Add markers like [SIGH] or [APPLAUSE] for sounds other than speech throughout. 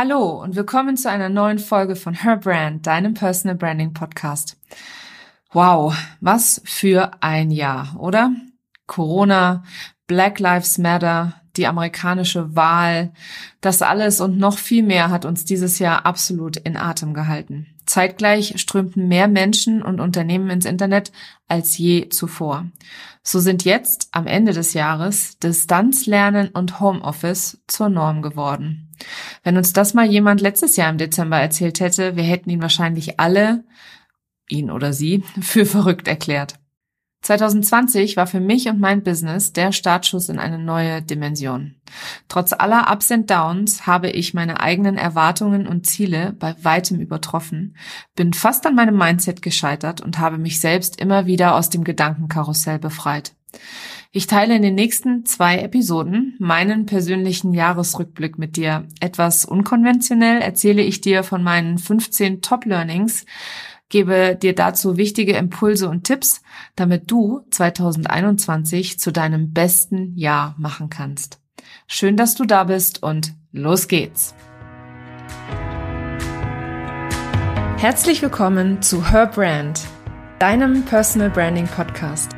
Hallo und willkommen zu einer neuen Folge von Her Brand, deinem Personal Branding Podcast. Wow, was für ein Jahr, oder? Corona, Black Lives Matter, die amerikanische Wahl, das alles und noch viel mehr hat uns dieses Jahr absolut in Atem gehalten. Zeitgleich strömten mehr Menschen und Unternehmen ins Internet als je zuvor. So sind jetzt am Ende des Jahres Distanzlernen und Homeoffice zur Norm geworden. Wenn uns das mal jemand letztes Jahr im Dezember erzählt hätte, wir hätten ihn wahrscheinlich alle, ihn oder sie, [LAUGHS] für verrückt erklärt. 2020 war für mich und mein Business der Startschuss in eine neue Dimension. Trotz aller Ups und Downs habe ich meine eigenen Erwartungen und Ziele bei weitem übertroffen, bin fast an meinem Mindset gescheitert und habe mich selbst immer wieder aus dem Gedankenkarussell befreit. Ich teile in den nächsten zwei Episoden meinen persönlichen Jahresrückblick mit dir. Etwas unkonventionell erzähle ich dir von meinen 15 Top Learnings, gebe dir dazu wichtige Impulse und Tipps, damit du 2021 zu deinem besten Jahr machen kannst. Schön, dass du da bist und los geht's. Herzlich willkommen zu Her Brand, deinem Personal Branding Podcast.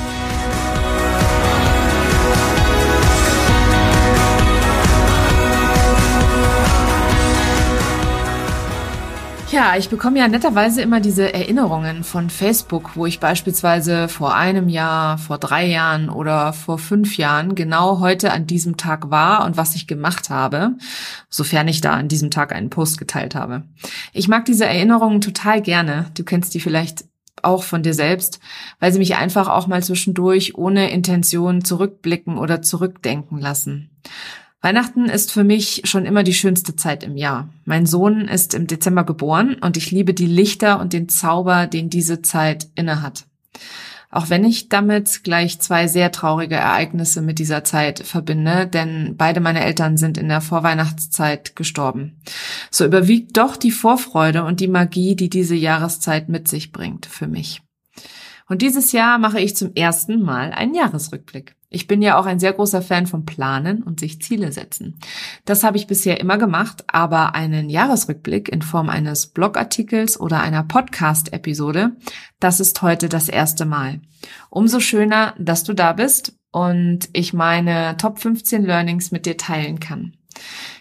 Ja, ich bekomme ja netterweise immer diese Erinnerungen von Facebook, wo ich beispielsweise vor einem Jahr, vor drei Jahren oder vor fünf Jahren genau heute an diesem Tag war und was ich gemacht habe, sofern ich da an diesem Tag einen Post geteilt habe. Ich mag diese Erinnerungen total gerne. Du kennst die vielleicht auch von dir selbst, weil sie mich einfach auch mal zwischendurch ohne Intention zurückblicken oder zurückdenken lassen. Weihnachten ist für mich schon immer die schönste Zeit im Jahr. Mein Sohn ist im Dezember geboren und ich liebe die Lichter und den Zauber, den diese Zeit innehat. Auch wenn ich damit gleich zwei sehr traurige Ereignisse mit dieser Zeit verbinde, denn beide meine Eltern sind in der Vorweihnachtszeit gestorben. So überwiegt doch die Vorfreude und die Magie, die diese Jahreszeit mit sich bringt für mich. Und dieses Jahr mache ich zum ersten Mal einen Jahresrückblick. Ich bin ja auch ein sehr großer Fan von Planen und sich Ziele setzen. Das habe ich bisher immer gemacht, aber einen Jahresrückblick in Form eines Blogartikels oder einer Podcast-Episode, das ist heute das erste Mal. Umso schöner, dass du da bist und ich meine Top 15 Learnings mit dir teilen kann.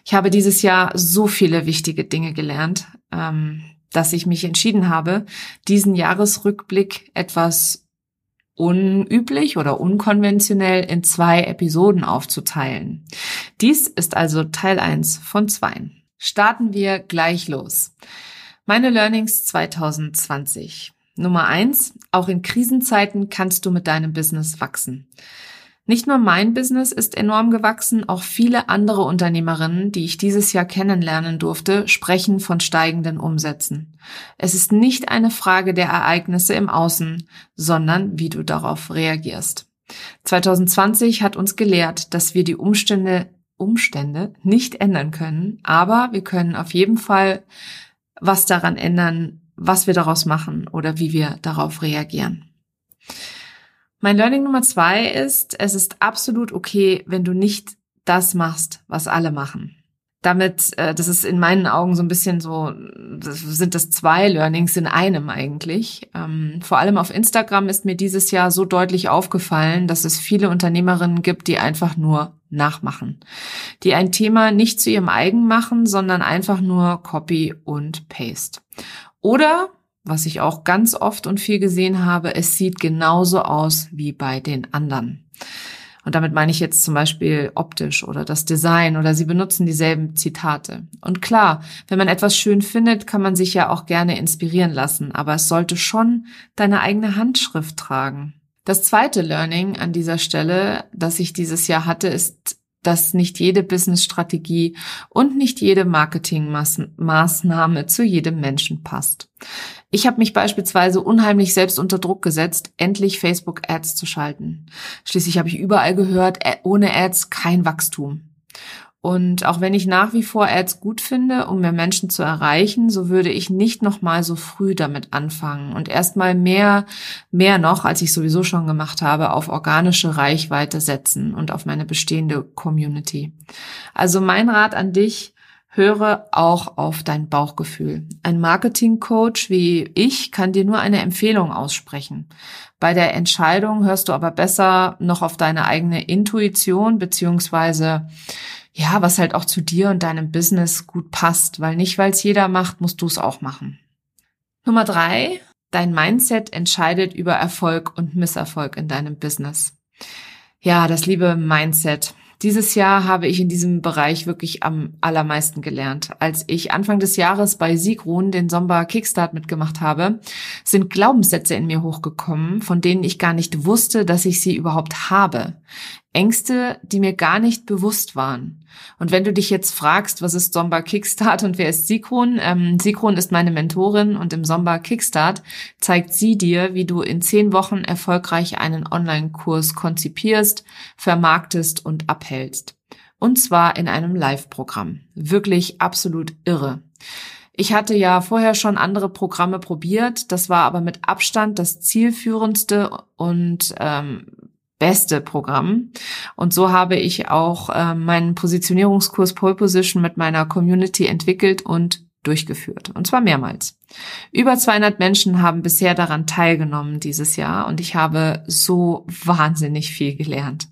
Ich habe dieses Jahr so viele wichtige Dinge gelernt, ähm, dass ich mich entschieden habe, diesen Jahresrückblick etwas unüblich oder unkonventionell in zwei Episoden aufzuteilen. Dies ist also Teil 1 von 2. Starten wir gleich los. Meine Learnings 2020. Nummer 1. Auch in Krisenzeiten kannst du mit deinem Business wachsen. Nicht nur mein Business ist enorm gewachsen, auch viele andere Unternehmerinnen, die ich dieses Jahr kennenlernen durfte, sprechen von steigenden Umsätzen. Es ist nicht eine Frage der Ereignisse im Außen, sondern wie du darauf reagierst. 2020 hat uns gelehrt, dass wir die Umstände, Umstände nicht ändern können, aber wir können auf jeden Fall was daran ändern, was wir daraus machen oder wie wir darauf reagieren. Mein Learning Nummer zwei ist, es ist absolut okay, wenn du nicht das machst, was alle machen. Damit, äh, das ist in meinen Augen so ein bisschen so, das sind das zwei Learnings in einem eigentlich. Ähm, vor allem auf Instagram ist mir dieses Jahr so deutlich aufgefallen, dass es viele Unternehmerinnen gibt, die einfach nur nachmachen. Die ein Thema nicht zu ihrem eigen machen, sondern einfach nur Copy und Paste. Oder was ich auch ganz oft und viel gesehen habe, es sieht genauso aus wie bei den anderen. Und damit meine ich jetzt zum Beispiel optisch oder das Design oder sie benutzen dieselben Zitate. Und klar, wenn man etwas schön findet, kann man sich ja auch gerne inspirieren lassen, aber es sollte schon deine eigene Handschrift tragen. Das zweite Learning an dieser Stelle, das ich dieses Jahr hatte, ist dass nicht jede Business-Strategie und nicht jede Marketingmaßnahme zu jedem Menschen passt. Ich habe mich beispielsweise unheimlich selbst unter Druck gesetzt, endlich Facebook-Ads zu schalten. Schließlich habe ich überall gehört, ohne Ads kein Wachstum. Und auch wenn ich nach wie vor Ads gut finde, um mehr Menschen zu erreichen, so würde ich nicht noch mal so früh damit anfangen und erstmal mehr, mehr noch, als ich sowieso schon gemacht habe, auf organische Reichweite setzen und auf meine bestehende Community. Also mein Rat an dich, höre auch auf dein Bauchgefühl. Ein Marketing-Coach wie ich kann dir nur eine Empfehlung aussprechen. Bei der Entscheidung hörst du aber besser noch auf deine eigene Intuition beziehungsweise ja, was halt auch zu dir und deinem Business gut passt, weil nicht, weil es jeder macht, musst du es auch machen. Nummer drei, dein Mindset entscheidet über Erfolg und Misserfolg in deinem Business. Ja, das liebe Mindset. Dieses Jahr habe ich in diesem Bereich wirklich am allermeisten gelernt. Als ich Anfang des Jahres bei Sigrun den Sommer Kickstart mitgemacht habe, sind Glaubenssätze in mir hochgekommen, von denen ich gar nicht wusste, dass ich sie überhaupt habe. Ängste, die mir gar nicht bewusst waren. Und wenn du dich jetzt fragst, was ist Somba Kickstart und wer ist Sikron? Ähm, Sikron ist meine Mentorin und im Somba Kickstart zeigt sie dir, wie du in zehn Wochen erfolgreich einen Online-Kurs konzipierst, vermarktest und abhältst. Und zwar in einem Live-Programm. Wirklich absolut irre. Ich hatte ja vorher schon andere Programme probiert, das war aber mit Abstand das zielführendste und ähm, beste Programm. Und so habe ich auch äh, meinen Positionierungskurs Pole Position mit meiner Community entwickelt und durchgeführt. Und zwar mehrmals. Über 200 Menschen haben bisher daran teilgenommen dieses Jahr und ich habe so wahnsinnig viel gelernt.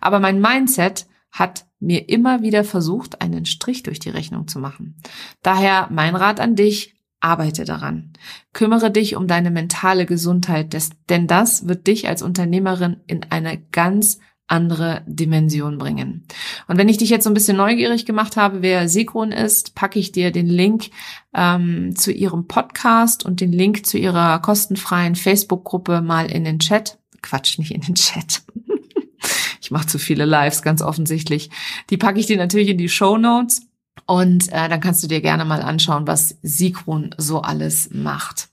Aber mein Mindset hat mir immer wieder versucht, einen Strich durch die Rechnung zu machen. Daher mein Rat an dich, Arbeite daran. Kümmere dich um deine mentale Gesundheit, denn das wird dich als Unternehmerin in eine ganz andere Dimension bringen. Und wenn ich dich jetzt so ein bisschen neugierig gemacht habe, wer Sikron ist, packe ich dir den Link ähm, zu ihrem Podcast und den Link zu ihrer kostenfreien Facebook-Gruppe mal in den Chat. Quatsch, nicht in den Chat. [LAUGHS] ich mache zu viele Lives, ganz offensichtlich. Die packe ich dir natürlich in die Show Notes. Und äh, dann kannst du dir gerne mal anschauen, was Sikron so alles macht.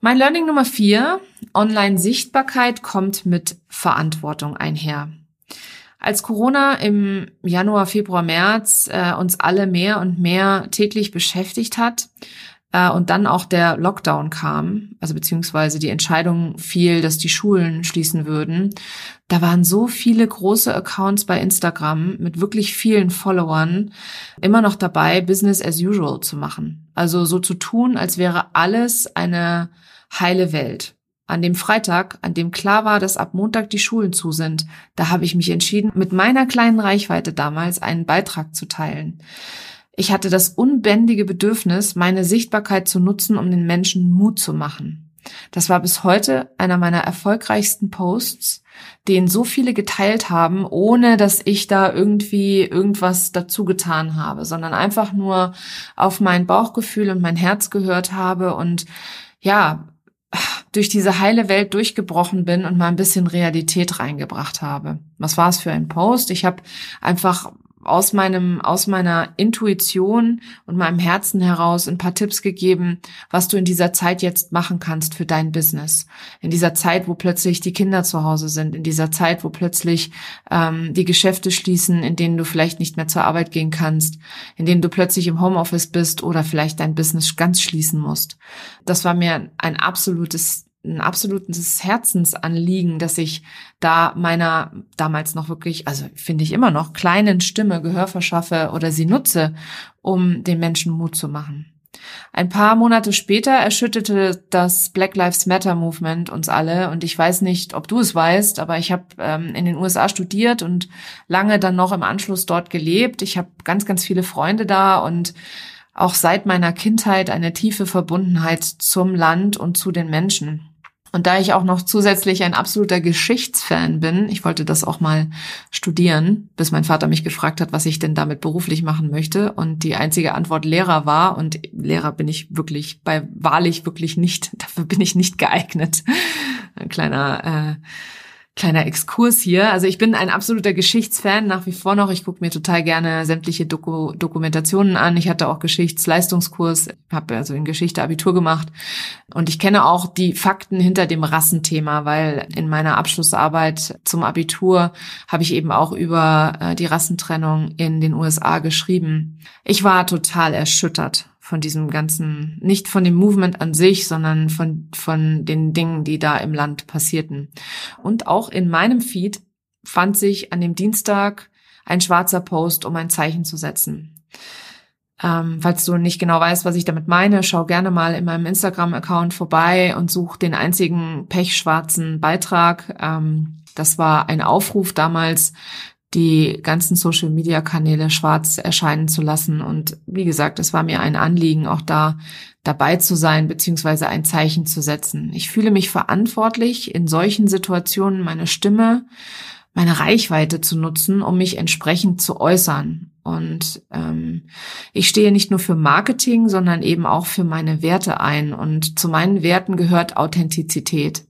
Mein Learning Nummer vier, Online-Sichtbarkeit kommt mit Verantwortung einher. Als Corona im Januar, Februar, März äh, uns alle mehr und mehr täglich beschäftigt hat, äh, und dann auch der Lockdown kam, also beziehungsweise die Entscheidung fiel, dass die Schulen schließen würden, da waren so viele große Accounts bei Instagram mit wirklich vielen Followern immer noch dabei, Business as usual zu machen. Also so zu tun, als wäre alles eine heile Welt. An dem Freitag, an dem klar war, dass ab Montag die Schulen zu sind, da habe ich mich entschieden, mit meiner kleinen Reichweite damals einen Beitrag zu teilen. Ich hatte das unbändige Bedürfnis, meine Sichtbarkeit zu nutzen, um den Menschen Mut zu machen. Das war bis heute einer meiner erfolgreichsten Posts, den so viele geteilt haben, ohne dass ich da irgendwie irgendwas dazu getan habe, sondern einfach nur auf mein Bauchgefühl und mein Herz gehört habe und ja, durch diese heile Welt durchgebrochen bin und mal ein bisschen Realität reingebracht habe. Was war es für ein Post? Ich habe einfach aus meinem, aus meiner Intuition und meinem Herzen heraus ein paar Tipps gegeben, was du in dieser Zeit jetzt machen kannst für dein Business. In dieser Zeit, wo plötzlich die Kinder zu Hause sind, in dieser Zeit, wo plötzlich ähm, die Geschäfte schließen, in denen du vielleicht nicht mehr zur Arbeit gehen kannst, in denen du plötzlich im Homeoffice bist oder vielleicht dein Business ganz schließen musst. Das war mir ein absolutes ein absolutes Herzensanliegen, dass ich da meiner damals noch wirklich, also finde ich immer noch, kleinen Stimme Gehör verschaffe oder sie nutze, um den Menschen Mut zu machen. Ein paar Monate später erschütterte das Black Lives Matter Movement uns alle und ich weiß nicht, ob du es weißt, aber ich habe ähm, in den USA studiert und lange dann noch im Anschluss dort gelebt. Ich habe ganz, ganz viele Freunde da und auch seit meiner Kindheit eine tiefe Verbundenheit zum Land und zu den Menschen. Und da ich auch noch zusätzlich ein absoluter Geschichtsfan bin, ich wollte das auch mal studieren, bis mein Vater mich gefragt hat, was ich denn damit beruflich machen möchte. Und die einzige Antwort Lehrer war, und Lehrer bin ich wirklich, bei wahrlich wirklich nicht, [LAUGHS] dafür bin ich nicht geeignet. Ein kleiner, äh, Kleiner Exkurs hier. Also ich bin ein absoluter Geschichtsfan nach wie vor noch. Ich gucke mir total gerne sämtliche Doku Dokumentationen an. Ich hatte auch Geschichtsleistungskurs, habe also in Geschichte Abitur gemacht und ich kenne auch die Fakten hinter dem Rassenthema, weil in meiner Abschlussarbeit zum Abitur habe ich eben auch über äh, die Rassentrennung in den USA geschrieben. Ich war total erschüttert von diesem ganzen, nicht von dem Movement an sich, sondern von, von den Dingen, die da im Land passierten. Und auch in meinem Feed fand sich an dem Dienstag ein schwarzer Post, um ein Zeichen zu setzen. Ähm, falls du nicht genau weißt, was ich damit meine, schau gerne mal in meinem Instagram-Account vorbei und such den einzigen pechschwarzen Beitrag. Ähm, das war ein Aufruf damals die ganzen Social-Media-Kanäle schwarz erscheinen zu lassen. Und wie gesagt, es war mir ein Anliegen, auch da dabei zu sein, beziehungsweise ein Zeichen zu setzen. Ich fühle mich verantwortlich, in solchen Situationen meine Stimme, meine Reichweite zu nutzen, um mich entsprechend zu äußern. Und ähm, ich stehe nicht nur für Marketing, sondern eben auch für meine Werte ein. Und zu meinen Werten gehört Authentizität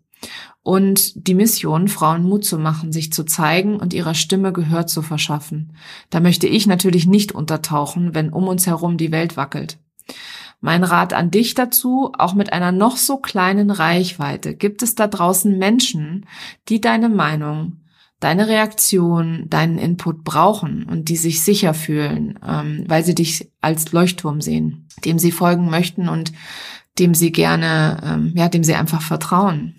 und die Mission, Frauen Mut zu machen, sich zu zeigen und ihrer Stimme Gehör zu verschaffen. Da möchte ich natürlich nicht untertauchen, wenn um uns herum die Welt wackelt. Mein Rat an dich dazu, auch mit einer noch so kleinen Reichweite, gibt es da draußen Menschen, die deine Meinung, deine Reaktion, deinen Input brauchen und die sich sicher fühlen, ähm, weil sie dich als Leuchtturm sehen, dem sie folgen möchten und dem sie gerne, ähm, ja, dem sie einfach vertrauen.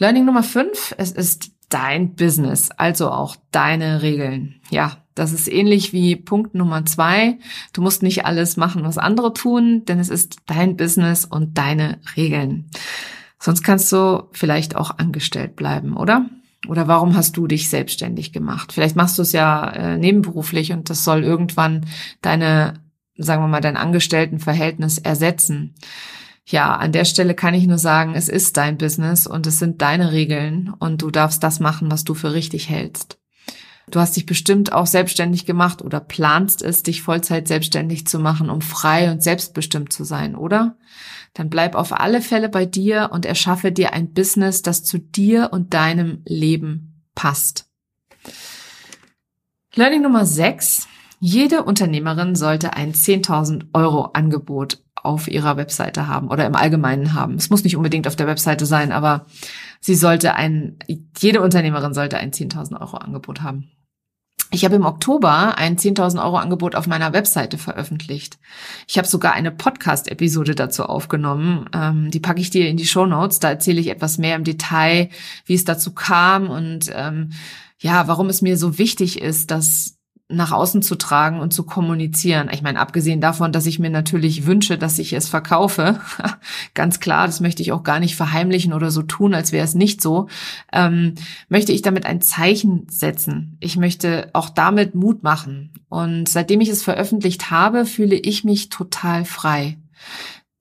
Learning Nummer fünf, es ist dein Business, also auch deine Regeln. Ja, das ist ähnlich wie Punkt Nummer zwei. Du musst nicht alles machen, was andere tun, denn es ist dein Business und deine Regeln. Sonst kannst du vielleicht auch angestellt bleiben, oder? Oder warum hast du dich selbstständig gemacht? Vielleicht machst du es ja äh, nebenberuflich und das soll irgendwann deine, sagen wir mal, dein Angestelltenverhältnis ersetzen ja, an der Stelle kann ich nur sagen, es ist dein Business und es sind deine Regeln und du darfst das machen, was du für richtig hältst. Du hast dich bestimmt auch selbstständig gemacht oder planst es, dich Vollzeit selbstständig zu machen, um frei und selbstbestimmt zu sein, oder? Dann bleib auf alle Fälle bei dir und erschaffe dir ein Business, das zu dir und deinem Leben passt. Learning Nummer 6. Jede Unternehmerin sollte ein 10.000 Euro Angebot auf ihrer Webseite haben oder im Allgemeinen haben. Es muss nicht unbedingt auf der Webseite sein, aber sie sollte ein, jede Unternehmerin sollte ein 10.000 Euro Angebot haben. Ich habe im Oktober ein 10.000 Euro Angebot auf meiner Webseite veröffentlicht. Ich habe sogar eine Podcast-Episode dazu aufgenommen. Ähm, die packe ich dir in die Show Notes. Da erzähle ich etwas mehr im Detail, wie es dazu kam und ähm, ja, warum es mir so wichtig ist, dass nach außen zu tragen und zu kommunizieren. Ich meine, abgesehen davon, dass ich mir natürlich wünsche, dass ich es verkaufe, [LAUGHS] ganz klar, das möchte ich auch gar nicht verheimlichen oder so tun, als wäre es nicht so, ähm, möchte ich damit ein Zeichen setzen. Ich möchte auch damit Mut machen. Und seitdem ich es veröffentlicht habe, fühle ich mich total frei.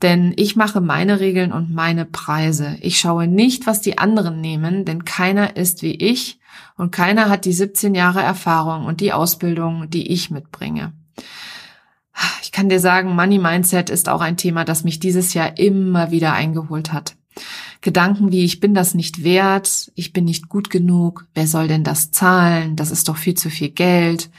Denn ich mache meine Regeln und meine Preise. Ich schaue nicht, was die anderen nehmen, denn keiner ist wie ich und keiner hat die 17 Jahre Erfahrung und die Ausbildung, die ich mitbringe. Ich kann dir sagen, Money Mindset ist auch ein Thema, das mich dieses Jahr immer wieder eingeholt hat. Gedanken wie, ich bin das nicht wert, ich bin nicht gut genug, wer soll denn das zahlen, das ist doch viel zu viel Geld.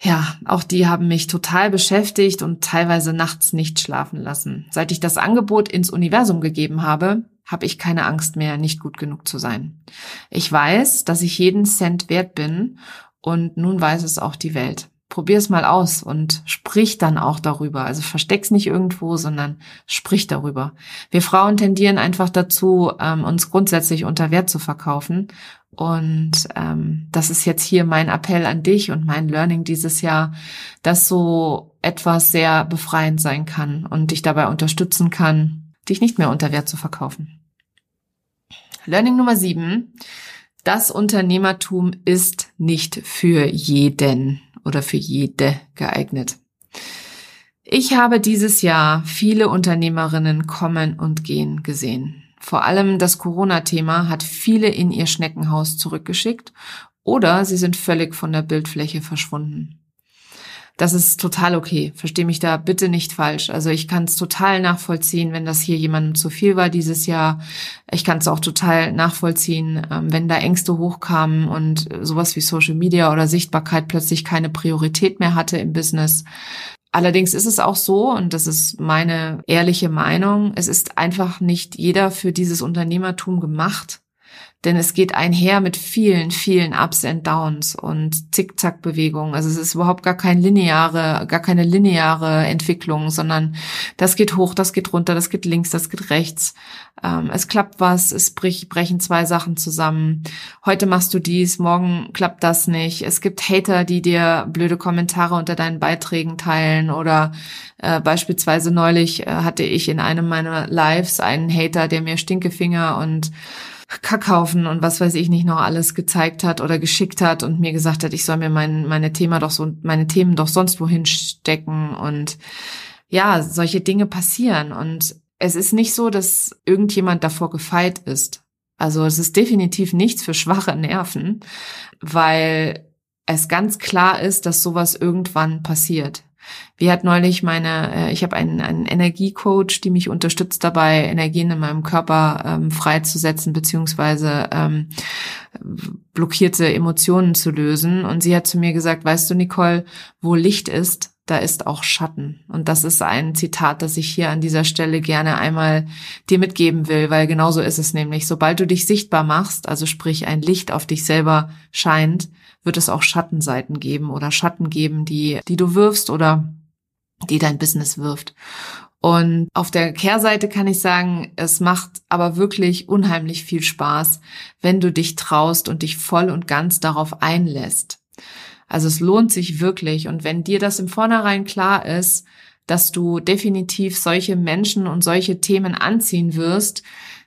Ja, auch die haben mich total beschäftigt und teilweise nachts nicht schlafen lassen. Seit ich das Angebot ins Universum gegeben habe, habe ich keine Angst mehr, nicht gut genug zu sein. Ich weiß, dass ich jeden Cent wert bin und nun weiß es auch die Welt. Probier es mal aus und sprich dann auch darüber. Also versteck's nicht irgendwo, sondern sprich darüber. Wir Frauen tendieren einfach dazu, ähm, uns grundsätzlich unter Wert zu verkaufen. Und ähm, das ist jetzt hier mein Appell an dich und mein Learning dieses Jahr, dass so etwas sehr befreiend sein kann und dich dabei unterstützen kann, dich nicht mehr unter Wert zu verkaufen. Learning Nummer sieben. Das Unternehmertum ist nicht für jeden oder für jede geeignet. Ich habe dieses Jahr viele Unternehmerinnen kommen und gehen gesehen. Vor allem das Corona-Thema hat viele in ihr Schneckenhaus zurückgeschickt oder sie sind völlig von der Bildfläche verschwunden. Das ist total okay. Verstehe mich da bitte nicht falsch. Also ich kann es total nachvollziehen, wenn das hier jemandem zu viel war dieses Jahr. Ich kann es auch total nachvollziehen, ähm, wenn da Ängste hochkamen und sowas wie Social Media oder Sichtbarkeit plötzlich keine Priorität mehr hatte im Business. Allerdings ist es auch so, und das ist meine ehrliche Meinung, es ist einfach nicht jeder für dieses Unternehmertum gemacht. Denn es geht einher mit vielen, vielen Ups and Downs und Zickzack-Bewegungen. Also es ist überhaupt gar kein lineare, gar keine lineare Entwicklung, sondern das geht hoch, das geht runter, das geht links, das geht rechts. Ähm, es klappt was, es brich, brechen zwei Sachen zusammen. Heute machst du dies, morgen klappt das nicht. Es gibt Hater, die dir blöde Kommentare unter deinen Beiträgen teilen oder äh, beispielsweise neulich äh, hatte ich in einem meiner Lives einen Hater, der mir Stinkefinger und Kackhaufen und was weiß ich nicht noch alles gezeigt hat oder geschickt hat und mir gesagt hat, ich soll mir mein, meine Thema doch so, meine Themen doch sonst wohin stecken und ja, solche Dinge passieren und es ist nicht so, dass irgendjemand davor gefeit ist. Also es ist definitiv nichts für schwache Nerven, weil es ganz klar ist, dass sowas irgendwann passiert. Wie hat neulich meine, äh, ich habe einen, einen Energiecoach, die mich unterstützt dabei, Energien in meinem Körper ähm, freizusetzen, beziehungsweise ähm, blockierte Emotionen zu lösen. Und sie hat zu mir gesagt, weißt du, Nicole, wo Licht ist, da ist auch Schatten. Und das ist ein Zitat, das ich hier an dieser Stelle gerne einmal dir mitgeben will, weil genauso ist es nämlich. Sobald du dich sichtbar machst, also sprich ein Licht auf dich selber scheint, wird es auch Schattenseiten geben oder Schatten geben, die, die du wirfst oder die dein Business wirft. Und auf der Kehrseite kann ich sagen, es macht aber wirklich unheimlich viel Spaß, wenn du dich traust und dich voll und ganz darauf einlässt. Also es lohnt sich wirklich. Und wenn dir das im Vornherein klar ist, dass du definitiv solche Menschen und solche Themen anziehen wirst,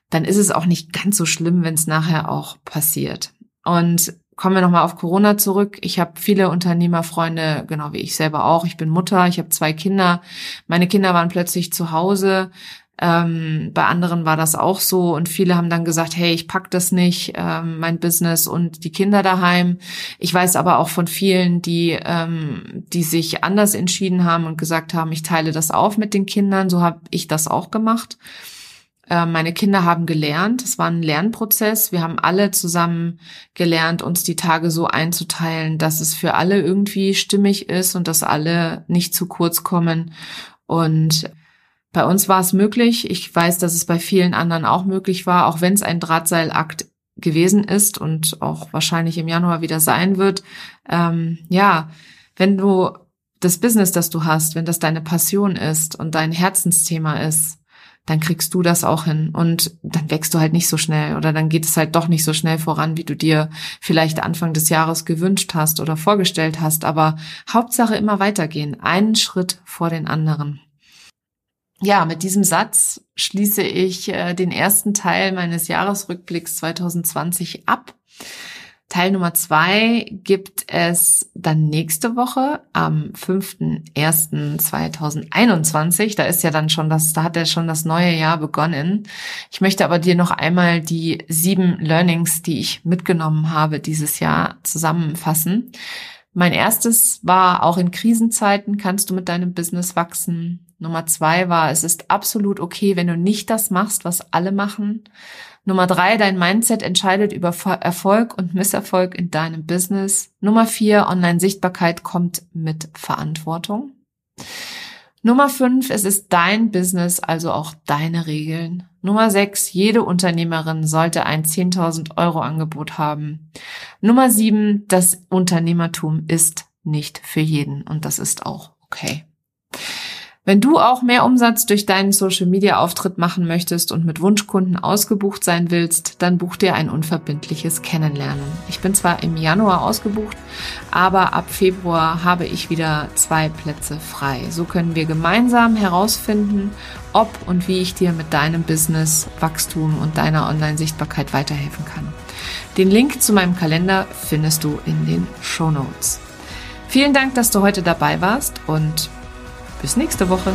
dann ist es auch nicht ganz so schlimm, wenn es nachher auch passiert. Und kommen wir nochmal auf Corona zurück. Ich habe viele Unternehmerfreunde, genau wie ich selber auch. Ich bin Mutter, ich habe zwei Kinder. Meine Kinder waren plötzlich zu Hause. Ähm, bei anderen war das auch so und viele haben dann gesagt, hey, ich pack das nicht, ähm, mein Business und die Kinder daheim. Ich weiß aber auch von vielen, die, ähm, die sich anders entschieden haben und gesagt haben, ich teile das auf mit den Kindern. So habe ich das auch gemacht. Äh, meine Kinder haben gelernt. Es war ein Lernprozess. Wir haben alle zusammen gelernt, uns die Tage so einzuteilen, dass es für alle irgendwie stimmig ist und dass alle nicht zu kurz kommen. Und bei uns war es möglich. Ich weiß, dass es bei vielen anderen auch möglich war, auch wenn es ein Drahtseilakt gewesen ist und auch wahrscheinlich im Januar wieder sein wird. Ähm, ja, wenn du das Business, das du hast, wenn das deine Passion ist und dein Herzensthema ist, dann kriegst du das auch hin und dann wächst du halt nicht so schnell oder dann geht es halt doch nicht so schnell voran, wie du dir vielleicht Anfang des Jahres gewünscht hast oder vorgestellt hast. Aber Hauptsache immer weitergehen, einen Schritt vor den anderen. Ja, mit diesem Satz schließe ich äh, den ersten Teil meines Jahresrückblicks 2020 ab. Teil Nummer zwei gibt es dann nächste Woche am 5.1.2021. Da ist ja dann schon das, da hat ja schon das neue Jahr begonnen. Ich möchte aber dir noch einmal die sieben Learnings, die ich mitgenommen habe dieses Jahr zusammenfassen. Mein erstes war, auch in Krisenzeiten kannst du mit deinem Business wachsen. Nummer zwei war, es ist absolut okay, wenn du nicht das machst, was alle machen. Nummer drei, dein Mindset entscheidet über Erfolg und Misserfolg in deinem Business. Nummer vier, Online-Sichtbarkeit kommt mit Verantwortung. Nummer fünf, es ist dein Business, also auch deine Regeln. Nummer sechs, jede Unternehmerin sollte ein 10.000 Euro Angebot haben. Nummer sieben, das Unternehmertum ist nicht für jeden und das ist auch okay. Wenn du auch mehr Umsatz durch deinen Social Media Auftritt machen möchtest und mit Wunschkunden ausgebucht sein willst, dann buch dir ein unverbindliches Kennenlernen. Ich bin zwar im Januar ausgebucht, aber ab Februar habe ich wieder zwei Plätze frei. So können wir gemeinsam herausfinden, ob und wie ich dir mit deinem Business Wachstum und deiner Online-Sichtbarkeit weiterhelfen kann. Den Link zu meinem Kalender findest du in den Show Notes. Vielen Dank, dass du heute dabei warst und bis nächste Woche.